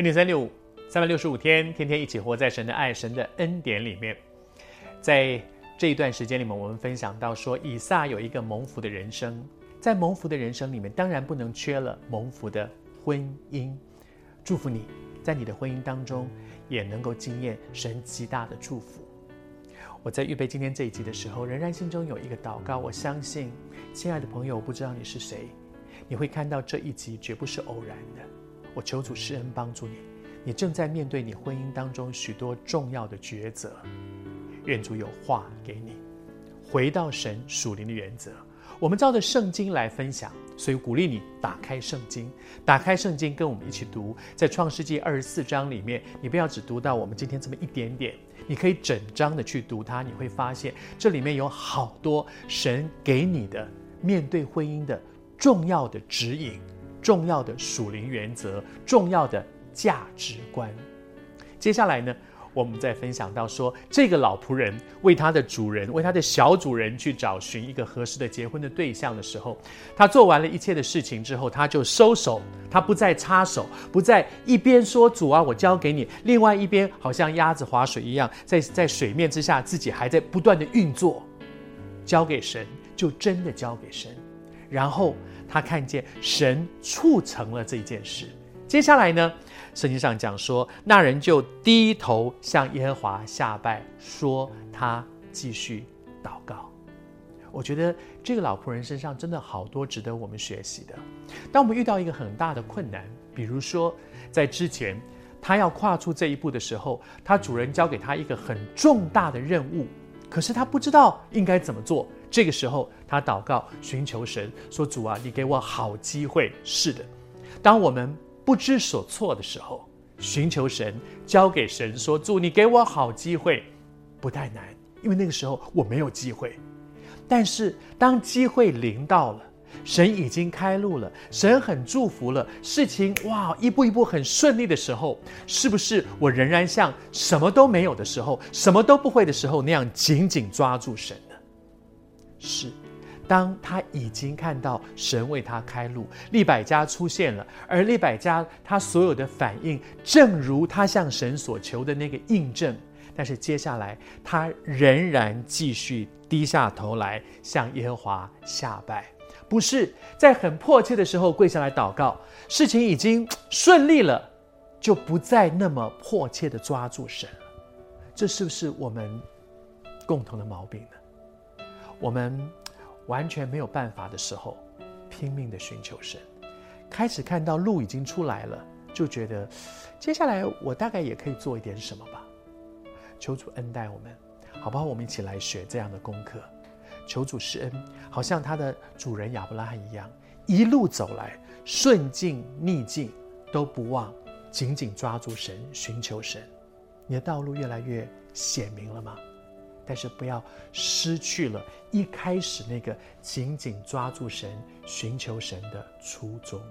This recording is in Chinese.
恩典三六五，三百六十五天，天天一起活在神的爱、神的恩典里面。在这一段时间里面，我们分享到说，以撒有一个蒙福的人生，在蒙福的人生里面，当然不能缺了蒙福的婚姻。祝福你在你的婚姻当中也能够经验神极大的祝福。我在预备今天这一集的时候，仍然心中有一个祷告。我相信，亲爱的朋友，不知道你是谁，你会看到这一集绝不是偶然的。我求主施恩帮助你，你正在面对你婚姻当中许多重要的抉择。愿主有话给你，回到神属灵的原则。我们照着圣经来分享，所以鼓励你打开圣经，打开圣经跟我们一起读。在创世纪二十四章里面，你不要只读到我们今天这么一点点。你可以整章的去读它，你会发现这里面有好多神给你的面对婚姻的重要的指引、重要的属灵原则、重要的价值观。接下来呢，我们再分享到说，这个老仆人为他的主人、为他的小主人去找寻一个合适的结婚的对象的时候，他做完了一切的事情之后，他就收手，他不再插手，不再一边说主啊，我交给你，另外一边好像鸭子划水一样，在在水面之下自己还在不断的运作，交给神就真的交给神，然后他看见神促成了这件事。接下来呢，圣经上讲说，那人就低头向耶和华下拜，说他继续祷告。我觉得这个老仆人身上真的好多值得我们学习的。当我们遇到一个很大的困难，比如说在之前他要跨出这一步的时候，他主人交给他一个很重大的任务，可是他不知道应该怎么做。这个时候他祷告寻求神，说主啊，你给我好机会。是的，当我们不知所措的时候，寻求神，交给神，说：“主，你给我好机会，不太难，因为那个时候我没有机会。但是当机会临到了，神已经开路了，神很祝福了，事情哇，一步一步很顺利的时候，是不是我仍然像什么都没有的时候，什么都不会的时候那样紧紧抓住神？是。”当他已经看到神为他开路，利百加出现了，而利百加他所有的反应，正如他向神所求的那个印证。但是接下来，他仍然继续低下头来向耶和华下拜，不是在很迫切的时候跪下来祷告，事情已经顺利了，就不再那么迫切的抓住神了。这是不是我们共同的毛病呢？我们。完全没有办法的时候，拼命的寻求神，开始看到路已经出来了，就觉得接下来我大概也可以做一点什么吧。求主恩待我们，好不好？我们一起来学这样的功课。求主施恩，好像他的主人亚伯拉罕一样，一路走来，顺境逆境都不忘紧紧抓住神，寻求神。你的道路越来越显明了吗？但是不要失去了一开始那个紧紧抓住神、寻求神的初衷。